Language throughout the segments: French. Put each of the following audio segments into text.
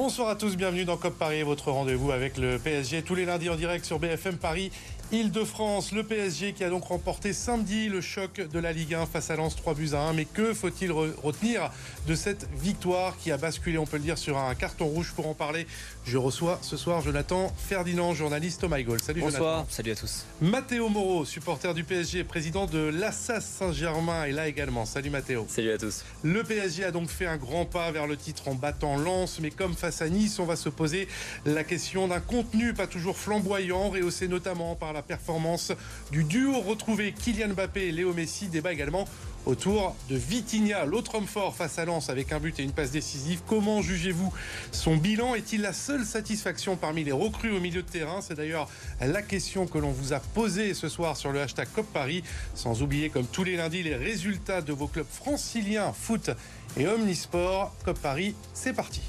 Bonsoir à tous, bienvenue dans COP Paris, votre rendez-vous avec le PSG tous les lundis en direct sur BFM Paris. Île-de-France, le PSG qui a donc remporté samedi le choc de la Ligue 1 face à Lens 3 buts à 1. Mais que faut-il retenir de cette victoire qui a basculé, on peut le dire, sur un carton rouge Pour en parler, je reçois ce soir Jonathan Ferdinand, journaliste au MyGoal. Salut Bonsoir, salut à tous. Mathéo Moreau, supporter du PSG, président de l'Assas Saint-Germain, est là également. Salut Mathéo. Salut à tous. Le PSG a donc fait un grand pas vers le titre en battant Lens, mais comme face à Nice, on va se poser la question d'un contenu pas toujours flamboyant, rehaussé notamment par la la performance du duo retrouvé Kylian Mbappé et Léo Messi. Débat également autour de Vitinha, l'autre homme fort face à Lens avec un but et une passe décisive. Comment jugez-vous son bilan? Est-il la seule satisfaction parmi les recrues au milieu de terrain? C'est d'ailleurs la question que l'on vous a posée ce soir sur le hashtag COP Paris. Sans oublier, comme tous les lundis, les résultats de vos clubs franciliens, foot et omnisport. COP Paris, c'est parti.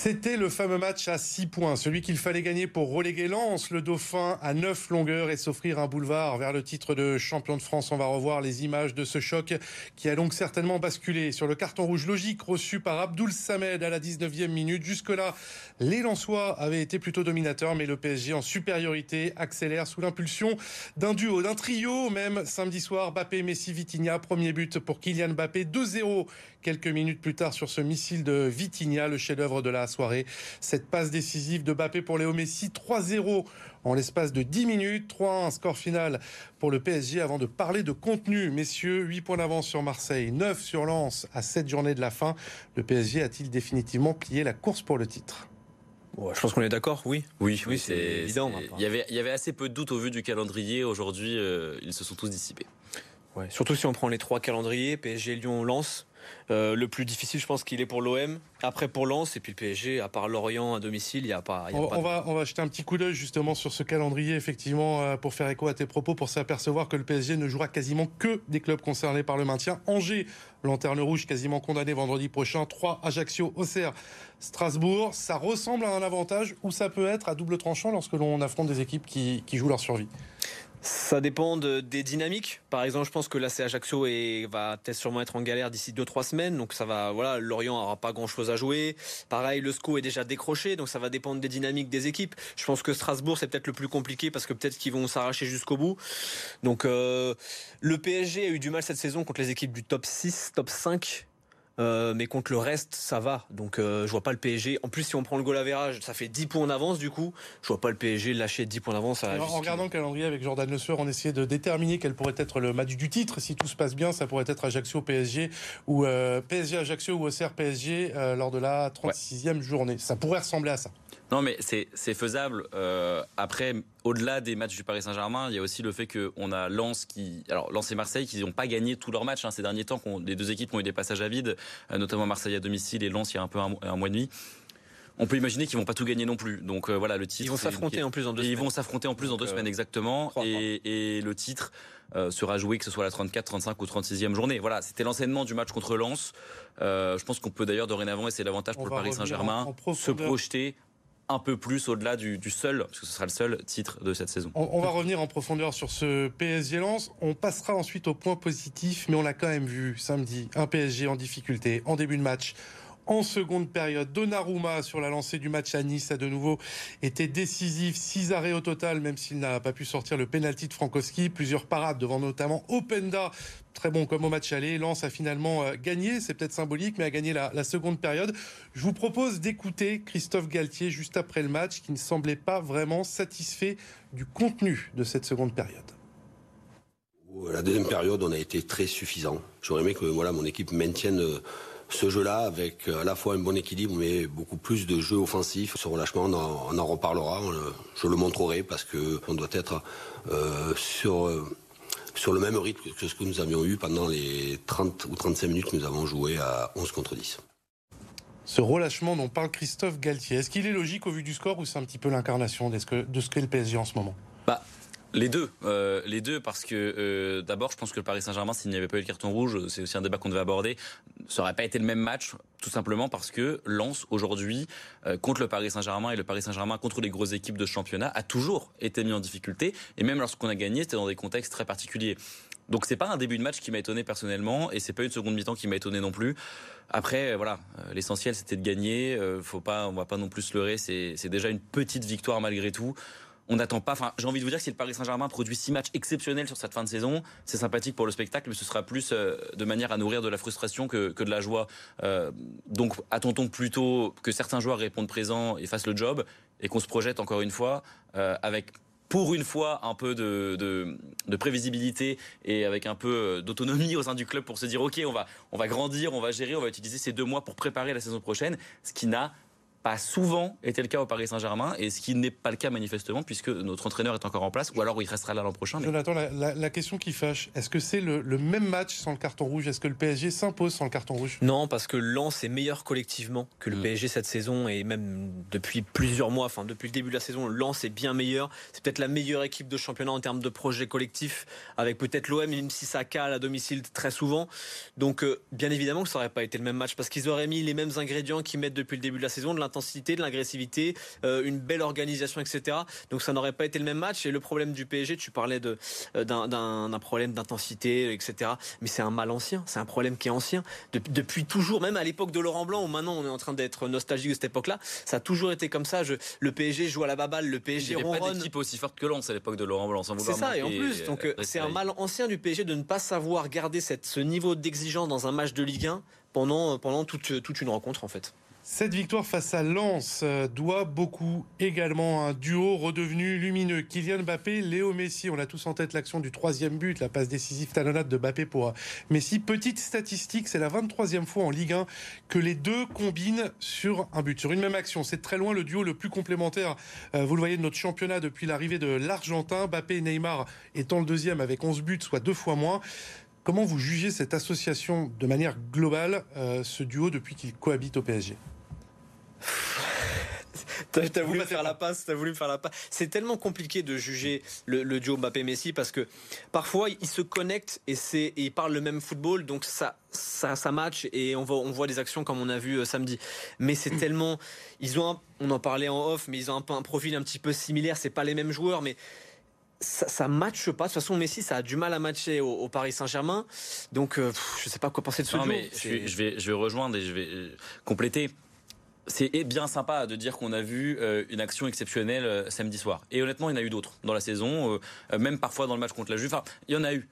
C'était le fameux match à 6 points, celui qu'il fallait gagner pour reléguer Lens, le Dauphin, à 9 longueurs et s'offrir un boulevard vers le titre de champion de France. On va revoir les images de ce choc qui a donc certainement basculé sur le carton rouge logique reçu par Abdoul Samed à la 19e minute. Jusque-là, les Lensois avaient été plutôt dominateurs, mais le PSG en supériorité accélère sous l'impulsion d'un duo, d'un trio, même samedi soir. Bappé, Messi, Vitinha, premier but pour Kylian Mbappé, 2-0 quelques minutes plus tard sur ce missile de Vitinha, le chef-d'œuvre de la soirée. Cette passe décisive de Bappé pour Léo Messi, 3-0 en l'espace de 10 minutes, 3-1 score final pour le PSG avant de parler de contenu. Messieurs, 8 points d'avance sur Marseille, 9 sur Lens à 7 journées de la fin. Le PSG a-t-il définitivement plié la course pour le titre? Je pense qu'on est d'accord, oui. Oui, oui, c'est évident. Il y, avait, il y avait assez peu de doutes au vu du calendrier. Aujourd'hui, euh, ils se sont tous dissipés. Ouais, surtout si on prend les trois calendriers, PSG, Lyon, Lens. Euh, le plus difficile, je pense qu'il est pour l'OM. Après pour Lens et puis le PSG, à part Lorient à domicile, il n'y a pas. on, va, on va jeter un petit coup d'œil justement sur ce calendrier, effectivement, euh, pour faire écho à tes propos, pour s'apercevoir que le PSG ne jouera quasiment que des clubs concernés par le maintien. Angers, lanterne rouge, quasiment condamné vendredi prochain. 3 Ajaccio, Auxerre, Strasbourg. Ça ressemble à un avantage ou ça peut être à double tranchant lorsque l'on affronte des équipes qui jouent leur survie? Ça dépend des dynamiques. Par exemple, je pense que là, c'est Ajaccio et va peut-être sûrement être en galère d'ici 2-3 semaines. Donc ça va, voilà, Lorient n'aura pas grand-chose à jouer. Pareil, le SCO est déjà décroché, donc ça va dépendre des dynamiques des équipes. Je pense que Strasbourg, c'est peut-être le plus compliqué parce que peut-être qu'ils vont s'arracher jusqu'au bout. Donc euh, le PSG a eu du mal cette saison contre les équipes du top 6, top 5. Euh, mais contre le reste, ça va. Donc euh, je vois pas le PSG. En plus, si on prend le goal average, ça fait 10 points en avance du coup. Je vois pas le PSG lâcher 10 points d'avance. En regardant le calendrier avec Jordan Le Sueur, on essayait de déterminer quel pourrait être le match du titre. Si tout se passe bien, ça pourrait être Ajaccio PSG ou euh, PSG Ajaccio ou Auxerre PSG lors de la 36e journée. Ça pourrait ressembler à ça. Non, mais c'est faisable. Euh, après, au-delà des matchs du Paris Saint-Germain, il y a aussi le fait qu'on a Lens qui, alors Lens et Marseille, qui n'ont pas gagné tous leurs matchs hein, ces derniers temps. Les deux équipes ont eu des passages à vide, euh, notamment Marseille à domicile et Lens il y a un peu un, mois et demi on peut imaginer qu'ils vont pas tout gagner non plus. Donc euh, voilà, le titre. Ils vont s'affronter en plus dans deux semaines. Ils vont s'affronter en plus dans deux semaines exactement. Et, le titre sera joué que ce soit la 34, 35 ou 36e journée. Voilà, c'était l'enseignement du match contre Lens. je pense qu'on peut d'ailleurs dorénavant, et c'est l'avantage pour le Paris Saint-Germain, se projeter un peu plus au-delà du, seul, parce que ce sera le seul titre de cette saison. On, va revenir en profondeur sur ce PSG Lens. On passera ensuite au point positif, mais on l'a quand même vu samedi, un PSG en difficulté en début de match en seconde période. Donnarumma sur la lancée du match à Nice a de nouveau été décisif. Six arrêts au total, même s'il n'a pas pu sortir le penalty de Frankowski. Plusieurs parades devant notamment Openda. Très bon comme au match aller. Lens a finalement euh, gagné, c'est peut-être symbolique, mais a gagné la, seconde période. Je vous propose d'écouter Christophe Galtier juste après le match, qui ne semblait pas vraiment satisfait du contenu de cette seconde période. La deuxième période, on a été très suffisant. J'aurais aimé que voilà, mon équipe maintienne euh, ce jeu-là avec euh, à la fois un bon équilibre mais beaucoup plus de jeu offensif. Ce relâchement, on en, reparlera, je le montrerai parce qu'on doit être euh, sur, euh, sur le même rythme que ce que nous avions eu pendant les 30 ou 35 minutes que nous avons joué à 11 contre 10. Ce relâchement dont parle Christophe Galtier, est-ce qu'il est logique au vu du score ou c'est un petit peu l'incarnation de ce qu'est le PSG en ce moment? Bah, Les deux, euh, les deux, parce que euh, d'abord, je pense que le Paris Saint-Germain, s'il n'y avait pas eu le carton rouge, c'est aussi un débat qu'on devait aborder, ça aurait pas été le même match, tout simplement parce que Lens aujourd'hui euh, contre le Paris Saint-Germain et le Paris Saint-Germain contre les grosses équipes de championnat a toujours été mis en difficulté, et même lorsqu'on a gagné, c'était dans des contextes très particuliers. Donc c'est pas un début de match qui m'a étonné personnellement, et c'est pas une seconde mi-temps qui m'a étonné non plus. Après, voilà, l'essentiel c'était de gagner. faut pas, on va pas non plus se leurrer. C'est déjà une petite victoire malgré tout on n'attend pas. Enfin, j'ai envie de vous dire que si le Paris Saint-Germain produit six matchs exceptionnels sur cette fin de saison, c'est sympathique pour le spectacle, mais ce sera plus euh, de manière à nourrir de la frustration que, de la joie. Euh, donc, attendons plutôt que certains joueurs répondent présents et fassent le job, et qu'on se projette encore une fois euh, avec pour une fois un peu de, prévisibilité et avec un peu d'autonomie au sein du club pour se dire ok on va on va grandir on va gérer on va utiliser ces deux mois pour préparer la saison prochaine ce qui n'a pas souvent été le cas au Paris Saint-Germain, et ce qui n'est pas le cas manifestement, puisque notre entraîneur est encore en place, ou alors il restera là l'an prochain. Jonathan, la, question qui fâche, est-ce que c'est le, même match sans le carton rouge? Est-ce que le PSG s'impose sans le carton rouge? Non, parce que Lens est meilleur collectivement que le mm. PSG cette saison, et même depuis plusieurs mois, enfin depuis le début de la saison, Lens est bien meilleur. C'est peut-être la meilleure équipe de championnat en termes de projet collectif, avec peut-être l'OM, même si ça cale à domicile très souvent. Donc, euh, bien évidemment que ça n'aurait pas été le même match, parce qu'ils auraient mis les mêmes ingrédients qu'ils mettent depuis le début de la saison, de l'intensité, de l'agressivité, euh, une belle organisation, etc. Donc ça n'aurait pas été le même match. Et le problème du PSG, tu parlais de euh, d'un problème d'intensité, etc. Mais c'est un mal ancien. C'est un problème qui est ancien depuis toujours, même à l'époque de Laurent Blanc, où maintenant on est en train d'être nostalgique de cette époque-là. Ça a toujours été comme ça. Je, le PSG joue à la baballe, le PSG Il n'y avait pas d'équipe aussi forte que Lens à l'époque de Laurent Blanc. C'est ça. Et en plus, donc euh, c'est un mal ancien du PSG de ne pas savoir garder cette, ce niveau d'exigence dans un match de Ligue 1 pendant pendant toute toute une rencontre en fait. Cette victoire face à Lens euh, doit beaucoup également à un duo redevenu lumineux. Kylian Mbappé, Léo Messi. On a tous en tête l'action du troisième but, la passe décisive talonnade de Mbappé pour euh, Messi. Petite statistique, c'est la 23e fois en Ligue 1 que les deux combinent sur un but, sur une même action. C'est très loin le duo le plus complémentaire, euh, vous le voyez, de notre championnat depuis l'arrivée de l'Argentin. Mbappé et Neymar étant le deuxième avec 11 buts, soit deux fois moins. Comment vous jugez cette association de manière globale, ce duo depuis qu'il cohabite au PSG T'as voulu faire la passe, t'as voulu faire la passe. C'est tellement compliqué de juger le, duo Mbappé-Messi parce que parfois ils se connectent et ils parlent le même football, donc ça ça, ça match et on voit on voit des actions comme on a vu euh, samedi. Mais c'est tellement ils ont on en parlait en off, mais ils ont un un profil un petit peu similaire. C'est pas les mêmes joueurs, mais ça, ça matche pas. De toute façon, Messi, ça a du mal à matcher au, Paris Saint-Germain. Donc, euh, je sais pas quoi penser de ce non, Mais je, vais, je vais rejoindre et je vais euh, compléter c'est bien sympa de dire qu'on a vu euh, une action exceptionnelle euh, samedi soir. Et honnêtement, il y en a eu d'autres dans la saison, euh, même parfois dans le match contre la Juve. Enfin, il y en a eu.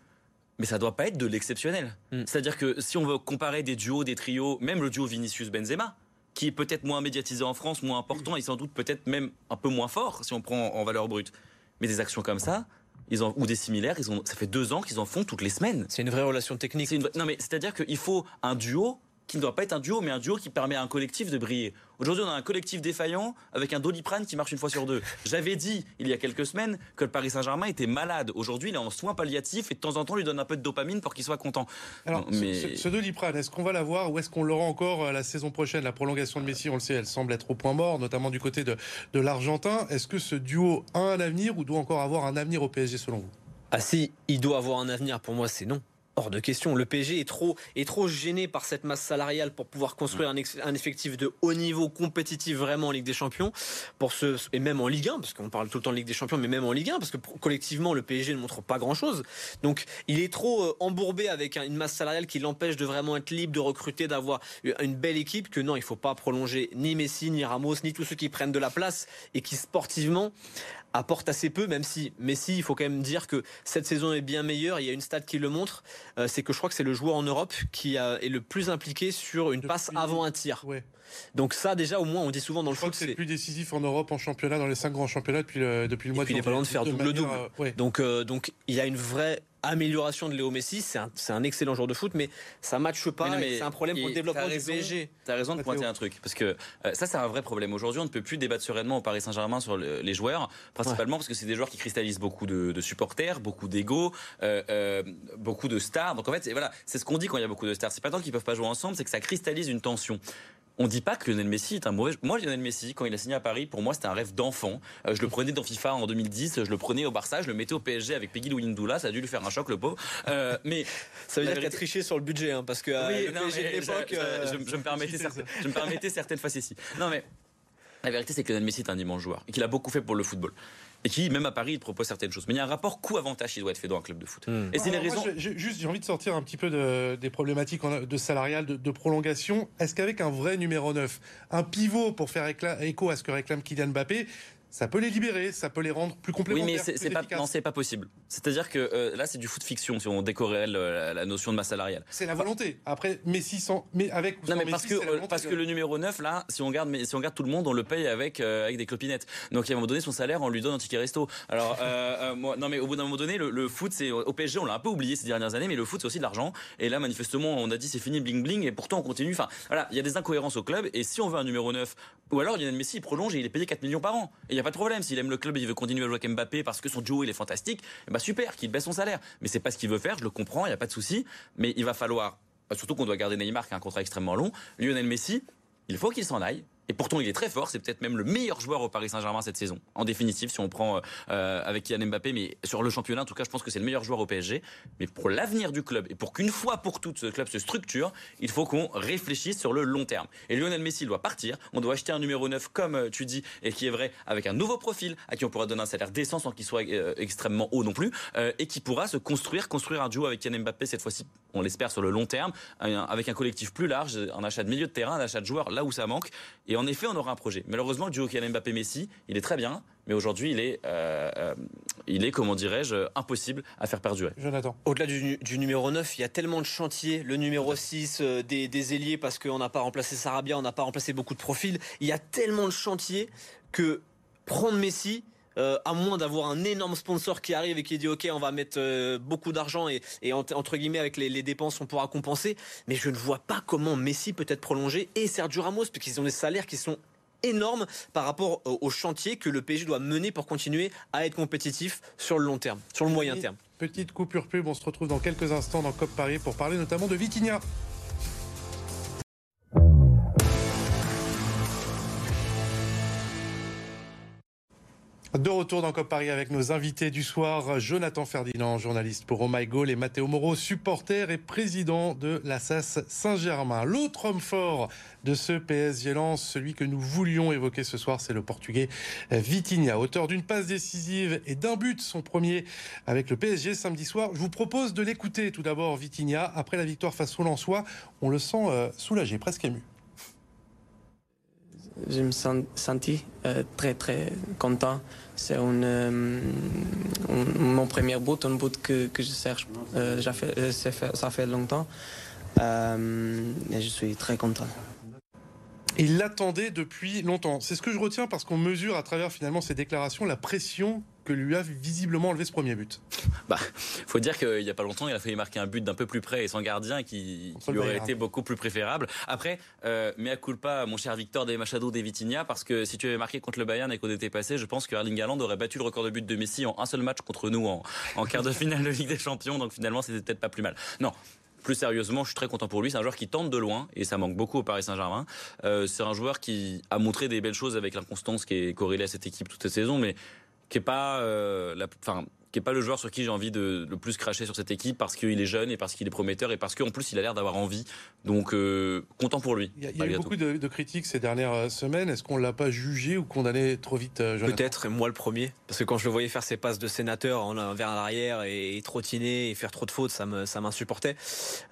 Mais ça doit pas être de l'exceptionnel. Mm. C'est-à-dire que si on veut comparer des duos, des trios, même le duo Vinicius-Benzema, qui est peut-être moins médiatisé en France, moins important et sans doute peut-être même un peu moins fort si on prend en valeur brute. Mais des actions comme ça, ils ont, ou des similaires, ils ont, ça fait deux ans qu'ils en font toutes les semaines. C'est une vraie relation technique. Non mais c'est-à-dire qu'il faut un duo qui ne doit pas être un duo, mais un duo qui permet à un collectif de briller. Aujourd'hui, on a un collectif défaillant avec un doliprane qui marche une fois sur deux. J'avais dit il y a quelques semaines que le Paris Saint-Germain était malade. Aujourd'hui, il est en soins palliatifs et de temps en temps, lui donne un peu de dopamine pour qu'il soit content. Alors, mais... ce, doliprane, est-ce qu'on va l'avoir ou est-ce qu'on l'aura encore euh, la saison prochaine? La prolongation de Messi, on le sait, elle semble être au point mort, notamment du côté de, de l'Argentin. Est-ce que ce duo a un avenir ou doit encore avoir un avenir au PSG selon vous? Ah si, il doit avoir un avenir. Pour moi, c'est non. Hors de question. Le PSG est trop, est trop gêné par cette masse salariale pour pouvoir construire un, effectif de haut niveau compétitif vraiment en Ligue des Champions. Pour ce, et même en Ligue 1, parce qu'on parle tout le temps de Ligue des Champions, mais même en Ligue 1, parce que collectivement, le PSG ne montre pas grand chose. Donc, il est trop euh, embourbé avec une masse salariale qui l'empêche de vraiment être libre, de recruter, d'avoir une belle équipe que non, il faut pas prolonger ni Messi, ni Ramos, ni tous ceux qui prennent de la place et qui sportivement apporte assez peu, même si Messi, il faut quand même dire que cette saison est bien meilleure. Il y a une stat qui le montre, euh, c'est que je crois que c'est le joueur en Europe qui est le plus impliqué sur une passe avant un tir. Donc ça, déjà, au moins, on dit souvent dans le foot, c'est le plus décisif en Europe en championnat, dans les cinq grands championnats depuis le, depuis le mois de Il est pas loin de faire double-double. Euh, donc, euh, donc, il y a une vraie amélioration de Léo Messi. C'est un, un, excellent joueur de foot, mais ça matche pas. C'est un problème pour le développement du PSG. Tu as raison de pointer un truc, parce que euh, ça, c'est un vrai problème. Aujourd'hui, on ne peut plus débattre sereinement au Paris Saint-Germain sur les joueurs, principalement parce que c'est des joueurs qui cristallisent beaucoup de, supporters, beaucoup d'ego, euh, euh, beaucoup de stars. Donc en fait, voilà, c'est ce qu'on dit quand il y a beaucoup de stars. C'est pas tant qu'ils peuvent pas jouer ensemble, c'est que ça cristallise une tension. On dit pas que Lionel Messi est un mauvais. Moi, Lionel Messi, quand il a signé à Paris, pour moi, c'était un rêve d'enfant. Euh, je le prenais dans FIFA en 2010, je le prenais au Barça, je le mettais au PSG avec Peggy Louindoula, ça a dû lui faire un choc, le pauvre. Euh, mais ça veut dire qu'il a triché sur le budget, hein, parce que oui, l'époque, je, me permettais, je me permettais certaines facéties. Non, mais la vérité, c'est que Lionel Messi est un immense joueur et qu'il a beaucoup fait pour le football et qui, même à Paris, il propose certaines choses. Mais il y a un rapport coût-avantage qui doit être fait dans un club de foot. Hmm. Et c'est les raisons. juste, j'ai envie de sortir un petit peu des problématiques de salarial, de, de prolongation. Est-ce qu'avec un vrai numéro 9, un pivot pour faire écho à ce que réclame Kylian Mbappé, ça peut les libérer, ça peut les rendre plus complémentaires. Oui, mais c'est pas, non, c'est pas possible. C'est-à-dire que euh, là, c'est du foot fiction si on décorrèle la, notion de masse salariale. C'est la volonté. Après, Messi sans, mais avec ou non, mais parce que euh, parce que le numéro 9 là, si on garde, si on garde tout le monde, on le paye avec euh, avec des clopinettes. Donc à un moment donné, son salaire, on lui donne un ticket resto. Alors moi, non, mais au bout d'un moment donné, le, foot, c'est au PSG, on l'a un peu oublié ces dernières années, mais le foot, c'est aussi de l'argent. Et là, manifestement, on a dit c'est fini, bling bling, et pourtant on continue. Enfin, voilà, il y a des incohérences au club. Et si on veut un numéro 9, ou alors Lionel Messi il prolonge et il est payé 4 millions par an. Et il y a pas de problème s'il aime le il veut continuer à jouer avec Mbappé parce que son duo il est fantastique, bah super, qu'il baisse son salaire. Mais c'est pas ce qu'il veut faire, je le comprends, il n'y a pas de souci. Mais il va falloir, bah, surtout qu'on doit garder Neymar qui a un contrat extrêmement long, Lionel Messi, il faut qu'il s'en aille. Et pourtant, il est très fort. C'est peut-être même le meilleur joueur au Paris Saint-Germain cette saison. En définitive, si on prend euh, avec Kylian Mbappé, mais sur le championnat, en tout cas, je pense que c'est le meilleur joueur au PSG. Mais pour l'avenir du club et pour qu'une fois pour toutes ce club se structure, il faut qu'on réfléchisse sur le long terme. Et Lionel Messi doit partir. On doit acheter un numéro 9, comme euh, tu dis, et qui est vrai, avec un nouveau profil, à qui on pourra donner un salaire décent sans qu'il soit euh, extrêmement haut non plus, et qui pourra se construire, construire un duo avec Kylian Mbappé cette fois-ci, on l'espère sur le long terme, avec un collectif plus large, un achat de milieu de terrain, un achat de joueurs là où ça manque. En effet, on aura un projet. Malheureusement, le duo Kylian Mbappé-Messi, il est très bien, mais aujourd'hui, il est, euh, euh, il est, comment dirais-je, impossible à faire perdurer. Jonathan. Au-delà du, numéro 9, il y a tellement de chantiers. Le numéro 6, euh, des, des, ailiers, parce qu'on n'a pas remplacé Sarabia, on n'a pas remplacé beaucoup de profils. Il y a tellement de chantiers que prendre Messi, à moins d'avoir un énorme sponsor qui arrive et qui dit ok on va mettre beaucoup d'argent et, entre guillemets avec les, les, dépenses on pourra compenser mais je ne vois pas comment Messi peut être prolongé et Sergio Ramos parce qu'ils ont des salaires qui sont énorme par rapport au chantier que le PSG doit mener pour continuer à être compétitif sur le long terme, sur le moyen terme. Petite coupure pub, on se retrouve dans quelques instants dans COP Paris pour parler notamment de Vitinha. De retour dans COP Paris avec nos invités du soir, Jonathan Ferdinand, journaliste pour Oh My Goal, et Matteo Moro, supporter et président de l'Assas Saint-Germain. L'autre homme fort de ce PSG Lens, celui que nous voulions évoquer ce soir, c'est le Portugais Vitinha, auteur d'une passe décisive et d'un but, son premier avec le PSG samedi soir. Je vous propose de l'écouter tout d'abord, Vitinha. Après la victoire face au Lensois, on le sent euh, soulagé, presque ému je me sens senti euh, très très content. C'est euh, mon premier but, un but que, je cherche. Euh, ça fait longtemps. et je suis très content. Il l'attendait depuis longtemps. C'est ce que je retiens parce qu'on mesure à travers finalement ces déclarations la pression que lui a visiblement enlevé ce premier but. Bah, faut dire qu'il n'y a pas longtemps, il a failli marquer un but d'un peu plus près et sans gardien qui, qui aurait été beaucoup plus préférable. Après, euh, mais à pas, mon cher Victor des Machado des Vitinha, parce que si tu avais marqué contre le Bayern et qu'on était passé, je pense que Erling Haaland aurait battu le record de but de Messi en un seul match contre nous en, en quart de finale de Ligue des Champions. Donc finalement, c'était peut-être pas plus mal. Non, plus sérieusement, je suis très content pour lui. C'est un joueur qui tente de loin et ça manque beaucoup au Paris Saint-Germain. Euh, c'est un joueur qui a montré des belles choses avec l'inconstance qui est corrélée à cette équipe toute cette saison, mais qui est pas euh, la, enfin, qui est pas le joueur sur qui j'ai envie de le plus cracher sur cette équipe parce qu'il est jeune et parce qu'il est prometteur et parce qu'en plus il a l'air d'avoir envie. Donc euh, content pour lui. Il y a, eu beaucoup de, critiques ces dernières euh, semaines. Est-ce qu'on l'a pas jugé ou condamné trop vite euh, Peut-être, moi le premier. Parce que quand je le voyais faire ses passes de sénateur en vers l'arrière et, trottiner et faire trop de fautes, ça me ça m'insupportait.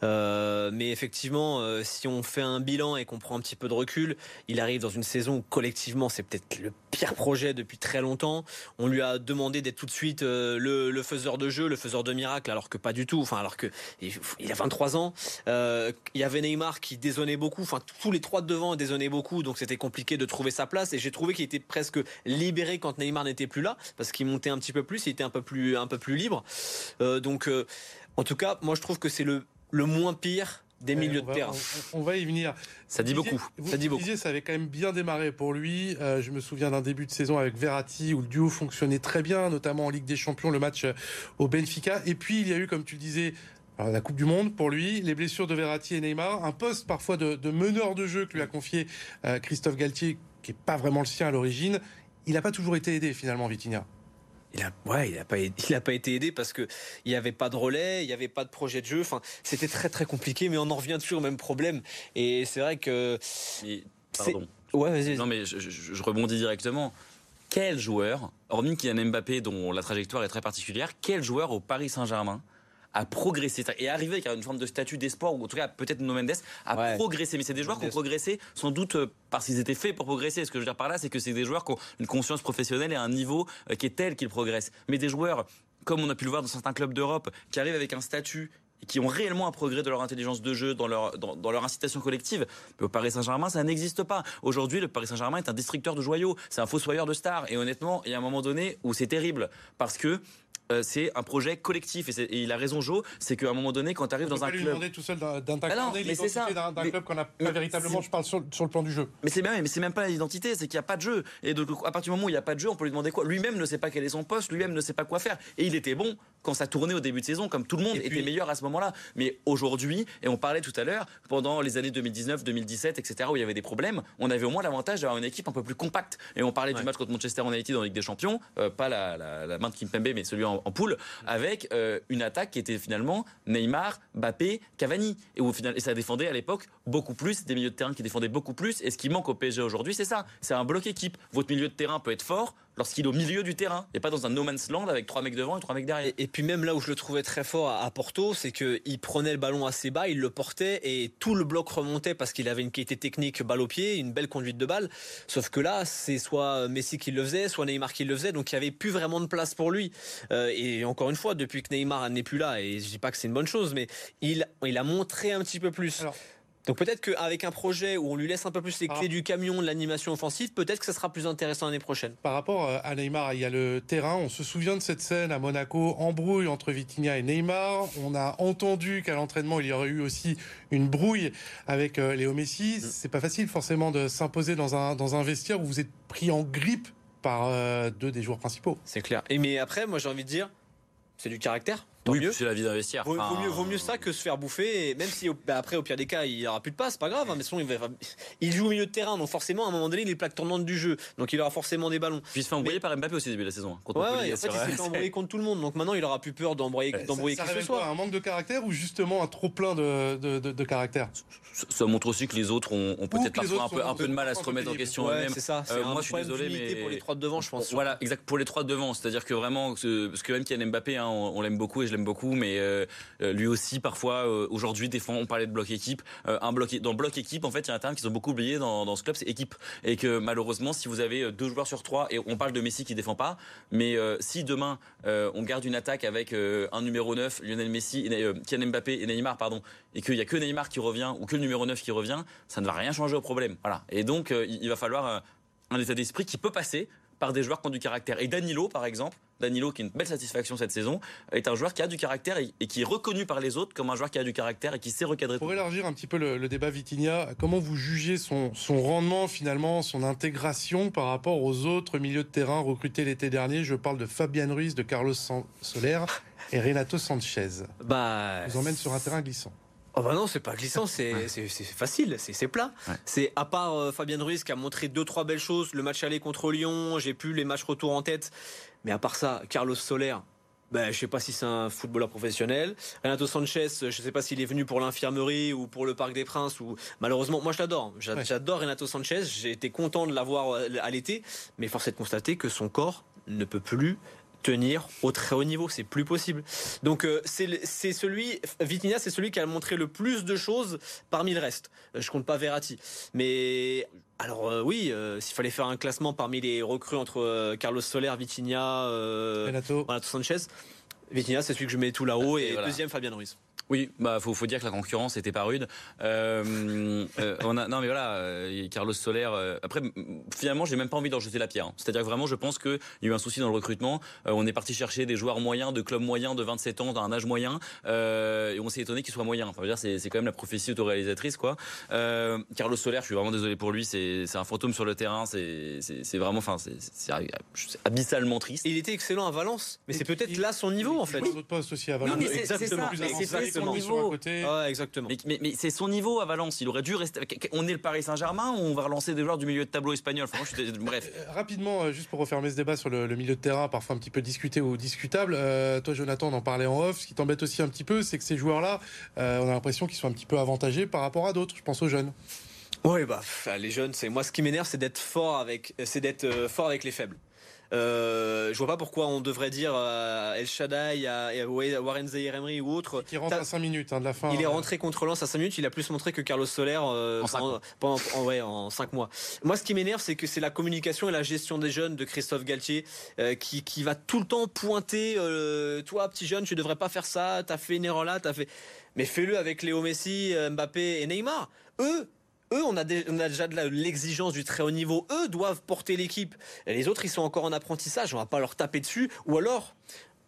mais effectivement, si on fait un bilan et qu'on prend un petit peu de recul, il arrive dans une saison où collectivement c'est peut-être le pire projet depuis très longtemps. On lui a demandé d'être tout de suite le le, faiseur de jeu, le faiseur de miracle, alors que pas du tout. Enfin, alors que il a 23 ans. Euh, il y avait Neymar qui dézonnait beaucoup. Enfin, tous les trois de devant dézonnaient beaucoup, donc c'était compliqué de trouver sa place. Et j'ai trouvé qu'il était presque libéré quand Neymar n'était plus là, parce qu'il montait un petit peu plus, il était un peu plus, un peu plus libre. Euh, donc, euh, en tout cas, moi je trouve que c'est le, le moins pire des milieux de terrain. On, va y venir. Ça dit beaucoup. Vous ça dit beaucoup. Disiez, ça avait quand même bien démarré pour lui. Euh, je me souviens d'un début de saison avec Verratti où le duo fonctionnait très bien, notamment en Ligue des Champions, le match euh, au Benfica. Et puis il y a eu, comme tu le disais, Alors, la Coupe du Monde, pour lui, les blessures de Verratti et Neymar, un poste parfois de, de meneur de jeu que lui a confié euh, Christophe Galtier, qui n'est pas vraiment le sien à l'origine, il n'a pas toujours été aidé finalement, Vitinha. Il a, ouais, il n'a pas, il a pas été aidé parce que il n'y avait pas de relais, il n'y avait pas de projet de jeu. Enfin, c'était très très compliqué, mais on en revient toujours au même problème. Et c'est vrai que. Pardon. Ouais, vas-y. Non, mais je, je- je rebondis directement. Quel joueur, hormis Kylian Mbappé, dont la trajectoire est très particulière, quel joueur au Paris Saint-Germain a progressé et arrivé avec une forme de statut d'espoir, ou en tout cas peut-être Nuno Mendes, Ouais. progressé. Mais c'est des joueurs qui ont progressé sans doute euh, parce qu'ils étaient faits pour progresser. Ce que je veux dire par là, c'est que c'est des joueurs qui ont une conscience professionnelle et un niveau euh, qui est tel qu'ils progressent. Mais des joueurs, comme on a pu le voir dans certains clubs d'Europe, qui arrivent avec un statut et qui ont réellement un progrès de leur intelligence de jeu, dans leur, dans, dans leur incitation collective. Mais au Paris Saint-Germain, ça n'existe pas. Aujourd'hui, le Paris Saint-Germain est un destructeur de joyaux, c'est un fossoyeur de stars. Et honnêtement, il y a un moment donné où c'est terrible, parce que euh, c'est un projet collectif. Et, il a raison, Joe, c'est qu'à un moment donné, quand tu arrives dans pas un lui club... demander tout seul d'incarner mais c'est ça. l'identité d'un club qu'on n'a pas véritablement, je parle sur, sur le plan du jeu. Mais c'est c'est même pas l'identité, c'est qu'il n'y a pas de jeu. Et donc, à partir du moment où il n'y a pas de jeu, on peut lui demander quoi? Lui-même ne sait pas quel est son poste, lui-même ne sait pas quoi faire. Et il était bon quand ça tournait au début de saison, comme tout le monde Et était puis- meilleur à ce moment-là. Mais aujourd'hui, et on parlait tout à l'heure, pendant les années 2019, 2017, etc., où il y avait des problèmes, on avait au moins l'avantage d'avoir une équipe un peu plus compacte. Et on parlait Ouais. du match contre Manchester United en Ligue des Champions, euh, pas la, la, la main de Kimpembe, mais celui en, en poule, avec euh, une attaque qui était finalement Neymar, Mbappé, Cavani. Et, au final, et ça défendait à l'époque beaucoup plus, des milieux de terrain qui défendaient beaucoup plus. Et ce qui manque au PSG aujourd'hui, c'est ça. C'est un bloc équipe. Votre milieu de terrain peut être fort lorsqu'il est au milieu du terrain et pas dans un no man's land avec trois mecs devant et trois mecs derrière. Et, et puis même là où je le trouvais très fort à, à Porto, c'est qu'il prenait le ballon assez bas, il le portait et tout le bloc remontait parce qu'il avait une qualité technique balle au pied, une belle conduite de balle. Sauf que là, c'est soit Messi qui le faisait, soit Neymar qui le faisait, donc il n'y avait plus vraiment de place pour lui. Euh, et encore une fois, depuis que Neymar n'est plus là, et je dis pas que c'est une bonne chose, mais il, il a montré un petit peu plus. Alors- donc peut-être qu'avec un projet où on lui laisse un peu plus les Ah. clés du camion de l'animation offensive, peut-être que ça sera plus intéressant l'année prochaine. Par rapport euh, à Neymar, il y a le terrain. On se souvient de cette scène à Monaco, embrouille entre Vitinha et Neymar. On a entendu qu'à l'entraînement, il y aurait eu aussi une brouille avec euh, Léo Messi. C'est pas facile forcément de s'imposer dans un, dans un vestiaire où vous êtes pris en grippe par euh, deux des joueurs principaux. C'est clair. Et mais après, moi j'ai envie de dire, c'est du caractère. Tant oui, mieux. c'est la vie d'un vestiaire. Vaut, vaut Enfin, mieux, vaut mieux ça que se faire bouffer. Et même si bah, après, au pire des cas, il n'y aura plus de passe, c'est pas grave. hein, mais sinon, il, va, il joue au milieu de terrain, donc forcément, à un moment donné, il est plaque tournante du jeu. Donc il aura forcément des ballons. Puis il se fait embrouiller par Mbappé aussi au début de la saison. hein, contre Ouais, ouais, en fait, c'est il s'est fait embrouiller contre tout le monde. Donc maintenant, il aura plus peur d'embrouiller d'embrouiller ça qui que ce soit. Un manque de caractère ou justement un trop plein de, de, de- de caractère? Ça- Ça montre aussi que les autres ont, ont peut-être parfois un peu, un peu de mal à se remettre en question Ouais, eux-mêmes. c'est ça. Euh, moi, je suis désolé, mais- pour les trois de devant, je pense. Voilà, exact. Pour les trois de devant, c'est-à-dire que vraiment, ce- parce que même Kylian Mbappé, hein, on, on l'aime beaucoup et je l'aime beaucoup, mais euh, euh, lui aussi, parfois, euh, aujourd'hui, défend. On parlait de bloc équipe. Un bloc, dans bloc équipe, en fait, il y a un terme qu'ils ont beaucoup oublié dans, ce club, c'est équipe. Et que malheureusement, si vous avez deux joueurs sur trois, et on parle de Messi qui défend pas, mais si demain on garde une attaque avec un numéro 9, Lionel Messi, Kylian Mbappé et Neymar, pardon, et qu'il y a que Neymar qui revient ou que le numéro 9 qui revient, ça ne va rien changer au problème. Voilà. Et donc, il va falloir un état d'esprit qui peut passer par des joueurs qui ont du caractère. Et Danilo, par exemple, Danilo, qui est une belle satisfaction cette saison, est un joueur qui a du caractère et, et qui est reconnu par les autres comme un joueur qui a du caractère et qui sait recadrer. Pour élargir un petit peu le, le débat Vitinha, comment vous jugez son, son rendement finalement, son intégration par rapport aux autres milieux de terrain recrutés l'été dernier? Je parle de Fabian Ruiz, de Carlos Soler et Renato Sanchez. Bah, Vous emmène sur un terrain glissant. Oh bah non, c'est pas glissant, c'est facile, c'est plat. Ouais. C'est à part euh, Fabien Ruiz qui a montré deux trois belles choses, le match aller contre Lyon, j'ai plus les matchs retour en tête, mais à part ça, Carlos Soler. Ben, je sais pas si c'est un footballeur professionnel. Renato Sanchez, je sais pas s'il est venu pour l'infirmerie ou pour le Parc des Princes ou malheureusement, moi je l'adore. Ouais. J'adore Renato Sanchez. J'ai été content de l'avoir euh, à l'été, mais force est de constater que son corps ne peut plus tenir au très haut niveau, c'est plus possible. Donc euh, c'est celui Vitinha, c'est celui qui a montré le plus de choses parmi le reste. Euh, Je compte pas Verratti, mais alors euh, oui, euh, s'il fallait faire un classement parmi les recrues entre euh, Carlos Soler, Vitinha, euh, Renato, Renato Sanchez, Vitinha c'est celui que je mets tout là-haut et, Et voilà. deuxième Fabien Ruiz. Oui, bah faut, faut dire que la concurrence était pas rude. Euh, euh, on a, non mais voilà, euh, Carlos Soler. euh, après, finalement, j'ai même pas envie d'en jeter la pierre. hein. C'est-à-dire que vraiment, je pense qu'il y a eu un souci dans le recrutement. Euh, on est parti chercher des joueurs moyens, de clubs moyens, de 27 ans, d'un âge moyen, euh, et on s'est étonné qu'ils soient moyens. Enfin, je veux dire, c'est, c'est quand même la prophétie autoréalisatrice, quoi. Euh, Carlos Soler, je suis vraiment désolé pour lui. C'est, c'est un fantôme sur le terrain. C'est, c'est, c'est vraiment, enfin, c'est, abyssalement triste. Et il était excellent à Valence, mais c'est peut-être là son niveau en fait. Il d'autres postes aussi à Valence. mais Exactement. c'est- c'est ça, Plus son niveau. Côté. exactement. Mais, mais, c'est son niveau à Valence. Il aurait dû rester. On est le Paris Saint-Germain ou on va relancer des joueurs du milieu de tableau espagnol? Bref. Euh, rapidement, juste pour refermer ce débat sur le, milieu de terrain, parfois un petit peu discuté ou discutable. toi, Jonathan, on en parlait en off. Ce qui t'embête aussi un petit peu, c'est que ces joueurs-là, on a l'impression qu'ils sont un petit peu avantagés par rapport à d'autres. Je pense aux jeunes. Oui, bah, les jeunes, c'est moi ce qui m'énerve, c'est d'être fort avec, c'est d'être fort avec les faibles. Euh, je vois pas pourquoi on devrait dire à El Shaddai, à, Warren Zahir Emery ou autre. Qui rentre à 5 minutes hein, de la fin. Il est rentré contre Lens à 5 minutes. Il a plus montré que Carlos Soler euh, en, 5 pendant, en, 5 mois. Moi, ce qui m'énerve, c'est que c'est la communication et la gestion des jeunes de Christophe Galtier euh, qui, qui, va tout le temps pointer. toi, petit jeune, tu devrais pas faire ça. T'as fait une erreur là. T'as fait. Mais fais-le avec Léo Messi, Mbappé et Neymar. Eux, eux, on a, déjà de l'exigence du très haut niveau. Eux doivent porter l'équipe. Les autres, ils sont encore en apprentissage. On va pas leur taper dessus. Ou alors,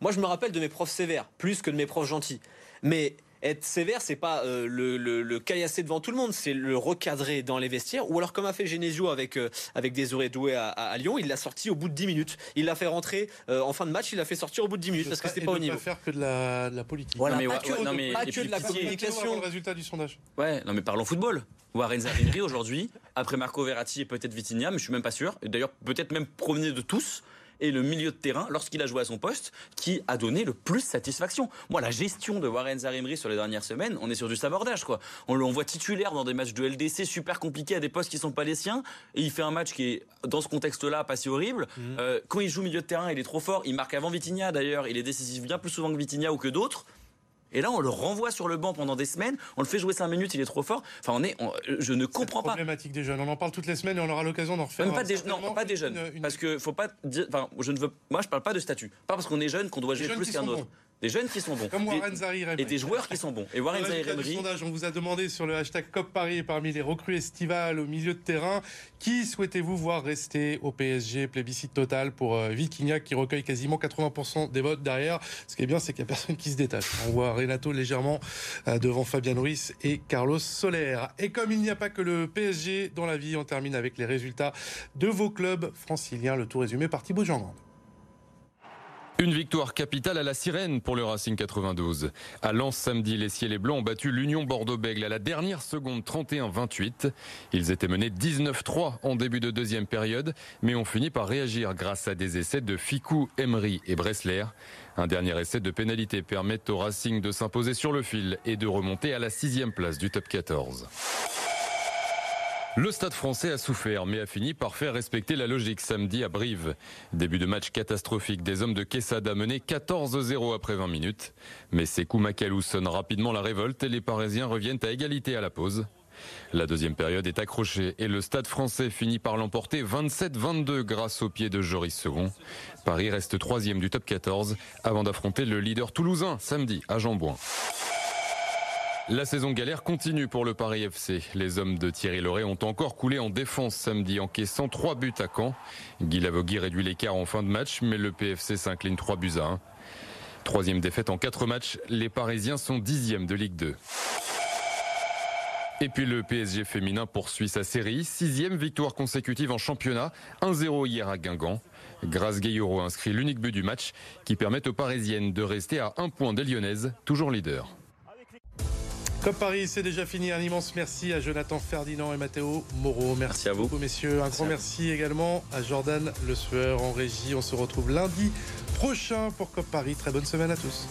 moi, je me rappelle de mes profs sévères, plus que de mes profs gentils. Mais être sévère, c'est pas euh, le, le, caillasser devant tout le monde, c'est le recadrer dans les vestiaires. Ou alors, comme a fait Genesio avec, euh, avec Désiré Doué à, Lyon, il l'a sorti au bout de 10 minutes. Il l'a fait rentrer euh, en fin de match, il l'a fait sortir au bout de 10 minutes parce que c'était pas au niveau. pas faire que de la, de la politique. Voilà, mais, pas, que, non, mais, pas que de la communication. le résultat du sondage. Ouais, non mais parlons football. Warren Zarinri aujourd'hui, après Marco Verratti et peut-être Vitinha, mais je suis même pas sûr. Et d'ailleurs, peut-être même premier de tous et le milieu de terrain, lorsqu'il a joué à son poste, qui a donné le plus satisfaction. Moi, la gestion de Warren Zarimri sur les dernières semaines, on est sur du sabordage, quoi. On le voit titulaire dans des matchs de LDC super compliqués à des postes qui sont pas les siens, et il fait un match qui est, dans ce contexte-là, pas si horrible. Mhm. Euh, quand il joue milieu de terrain, il est trop fort. Il marque avant Vitinha, d'ailleurs. Il est décisif bien plus souvent que Vitinha ou que d'autres. Et là, on le renvoie sur le banc pendant des semaines. On le fait jouer 5 minutes, il est trop fort. Enfin, on est, je ne comprends pas. problématique des jeunes. On en parle toutes les semaines et on aura l'occasion d'en refaire. pas des, non, pas des jeunes. Parce que faut pas dire. Enfin, je ne veux. Moi, je parle pas de statut. Pas parce qu'on est jeune qu'on doit jouer plus qu'un autre. Des jeunes qui sont bons. Comme Warren Zahir Et des joueurs qui sont bons. Et Warren Zahir sondage, on vous a demandé sur le hashtag COP Paris parmi les recrues estivales au milieu de terrain, qui souhaitez-vous voir rester au PSG Plébiscite total pour euh, Vitinha qui recueille quasiment 80% des votes derrière. Ce qui est bien, c'est qu'il n'y a personne qui se détache. On voit Renato légèrement euh, devant Fabien Ruiz et Carlos Soler. Et comme il n'y a pas que le PSG dans la vie, on termine avec les résultats de vos clubs franciliens. Le tout résumé par Thibaut Jean une victoire capitale à la sirène pour le Racing 92. À Lens samedi, les Ciels et Blancs ont battu l'Union Bordeaux-Bègle à la dernière seconde 31-28. Ils étaient menés 19-3 en début de deuxième période, mais ont fini par réagir grâce à des essais de Ficou, Emery et Bressler. Un dernier essai de pénalité permet au Racing de s'imposer sur le fil et de remonter à la sixième place du top 14. Le stade français a souffert, mais a fini par faire respecter la logique samedi à Brive. Début de match catastrophique des hommes de Quesada menés 14-0 après 20 minutes. Mais Sekou Makalou sonne rapidement la révolte et les Parisiens reviennent à égalité à la pause. La deuxième période est accrochée et le stade français finit par l'emporter 27-22 grâce au pied de Joris Second. Paris reste troisième du top 14 avant d'affronter le leader toulousain samedi à Jambouin. La saison galère continue pour le Paris FC. Les hommes de Thierry Loret ont encore coulé en défense samedi, encaissant 3 buts à Caen. Guy Lavogui réduit l'écart en fin de match, mais le PFC s'incline 3 buts à 1. Troisième défaite en 4 matchs, les Parisiens sont dixièmes de Ligue 2. Et puis le PSG féminin poursuit sa série, sixième victoire consécutive en championnat, 1-0 hier à Guingamp. Grace Gayoro inscrit l'unique but du match qui permet aux Parisiennes de rester à un point des Lyonnaises, toujours leader. Comme Paris, c'est déjà fini. Un immense merci à Jonathan Ferdinand et Matteo Moreau. Merci, à vous. beaucoup, messieurs. Un grand merci également à Jordan Le Sueur en régie. On se retrouve lundi prochain pour COP Paris. Très bonne semaine à tous.